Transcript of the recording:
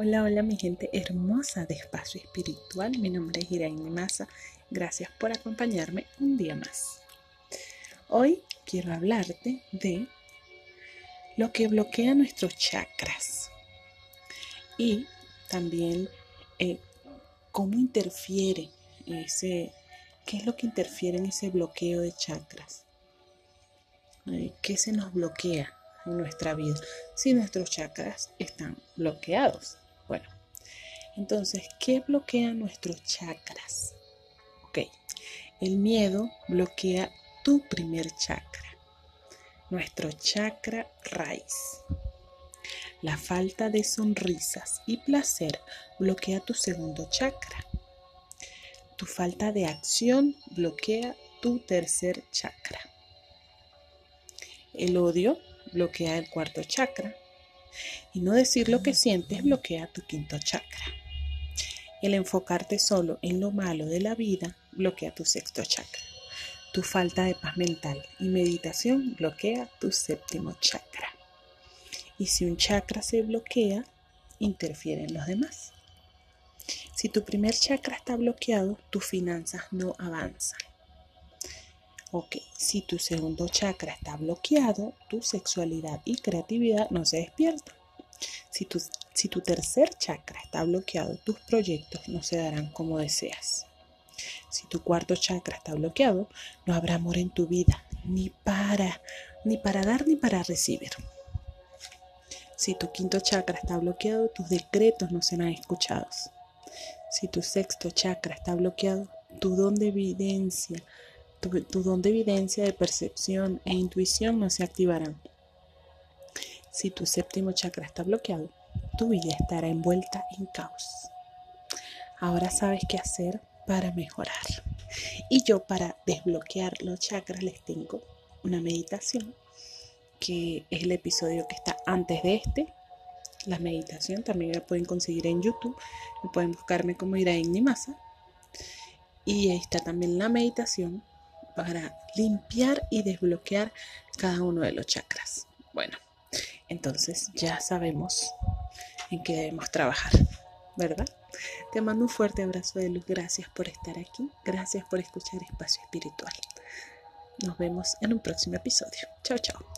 Hola, hola mi gente hermosa de Espacio Espiritual. Mi nombre es Iraine Maza. Gracias por acompañarme un día más. Hoy quiero hablarte de lo que bloquea nuestros chakras y también eh, cómo interfiere ese, qué es lo que interfiere en ese bloqueo de chakras, eh, qué se nos bloquea en nuestra vida si nuestros chakras están bloqueados. Bueno, entonces, ¿qué bloquea nuestros chakras? Ok, el miedo bloquea tu primer chakra, nuestro chakra raíz. La falta de sonrisas y placer bloquea tu segundo chakra. Tu falta de acción bloquea tu tercer chakra. El odio bloquea el cuarto chakra. Y no decir lo que sientes bloquea tu quinto chakra. El enfocarte solo en lo malo de la vida bloquea tu sexto chakra. Tu falta de paz mental y meditación bloquea tu séptimo chakra. Y si un chakra se bloquea, interfieren los demás. Si tu primer chakra está bloqueado, tus finanzas no avanzan. Ok, si tu segundo chakra está bloqueado, tu sexualidad y creatividad no se despiertan. Si tu, si tu tercer chakra está bloqueado, tus proyectos no se darán como deseas. Si tu cuarto chakra está bloqueado, no habrá amor en tu vida, ni para, ni para dar ni para recibir. Si tu quinto chakra está bloqueado, tus decretos no serán escuchados. Si tu sexto chakra está bloqueado, tu don de evidencia tu, don de evidencia, de percepción e intuición no se activarán. Si tu séptimo chakra está bloqueado, tu vida estará envuelta en caos. Ahora sabes qué hacer para mejorar. Y yo para desbloquear los chakras les tengo una meditación que es el episodio que está antes de este. La meditación también la pueden conseguir en YouTube. Pueden buscarme como Iraín Nimasa. Y ahí está también la meditación para limpiar y desbloquear cada uno de los chakras. Bueno, entonces ya sabemos en qué debemos trabajar, ¿verdad? Te mando un fuerte abrazo de luz. Gracias por estar aquí. Gracias por escuchar Espacio Espiritual. Nos vemos en un próximo episodio. Chao, chao.